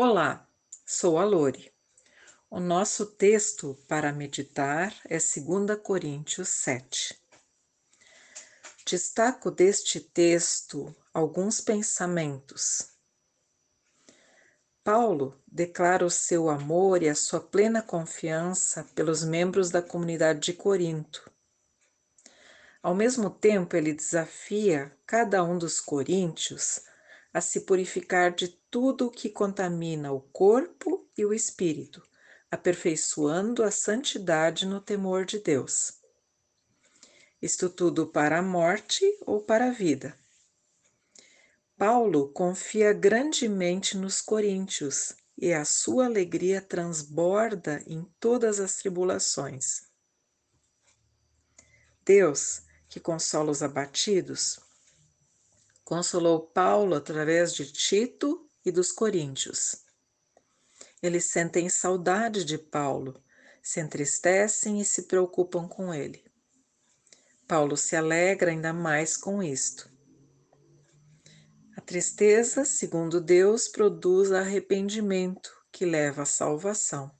Olá, sou a Lore. O nosso texto para meditar é 2 Coríntios 7. Destaco deste texto alguns pensamentos. Paulo declara o seu amor e a sua plena confiança pelos membros da comunidade de Corinto. Ao mesmo tempo, ele desafia cada um dos coríntios a se purificar de tudo o que contamina o corpo e o espírito, aperfeiçoando a santidade no temor de Deus. Isto tudo para a morte ou para a vida. Paulo confia grandemente nos coríntios e a sua alegria transborda em todas as tribulações. Deus, que consola os abatidos, consolou Paulo através de Tito e dos coríntios. Eles sentem saudade de Paulo, se entristecem e se preocupam com ele. Paulo se alegra ainda mais com isto. A tristeza, segundo Deus, produz arrependimento que leva à salvação.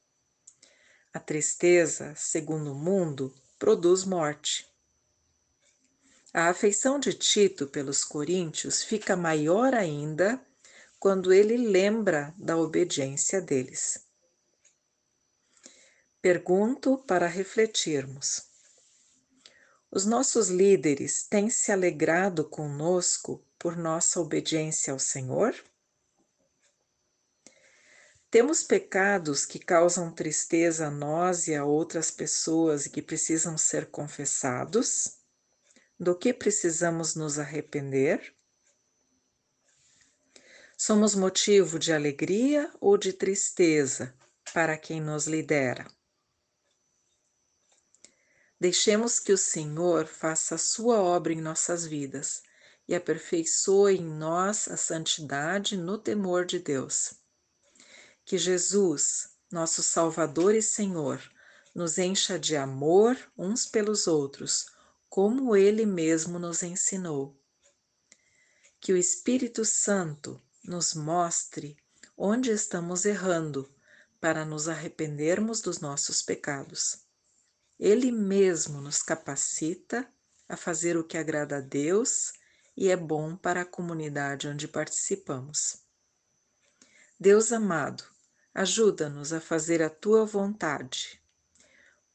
A tristeza, segundo o mundo, produz morte. A afeição de Tito pelos coríntios fica maior ainda quando ele lembra da obediência deles. Pergunto para refletirmos. Os nossos líderes têm se alegrado conosco por nossa obediência ao Senhor? Temos pecados que causam tristeza a nós e a outras pessoas e que precisam ser confessados? Do que precisamos nos arrepender? Somos motivo de alegria ou de tristeza para quem nos lidera? Deixemos que o Senhor faça a sua obra em nossas vidas e aperfeiçoe em nós a santidade no temor de Deus. Que Jesus, nosso Salvador e Senhor, nos encha de amor uns pelos outros como ele mesmo nos ensinou. Que o Espírito Santo nos mostre onde estamos errando para nos arrependermos dos nossos pecados. Ele mesmo nos capacita a fazer o que agrada a Deus e é bom para a comunidade onde participamos. Deus amado, ajuda-nos a fazer a tua vontade.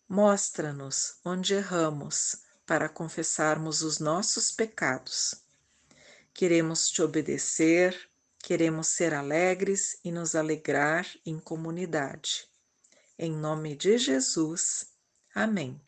Mostra-nos onde erramos para confessarmos os nossos pecados. Queremos te obedecer, queremos ser alegres e nos alegrar em comunidade. Em nome de Jesus. Amém.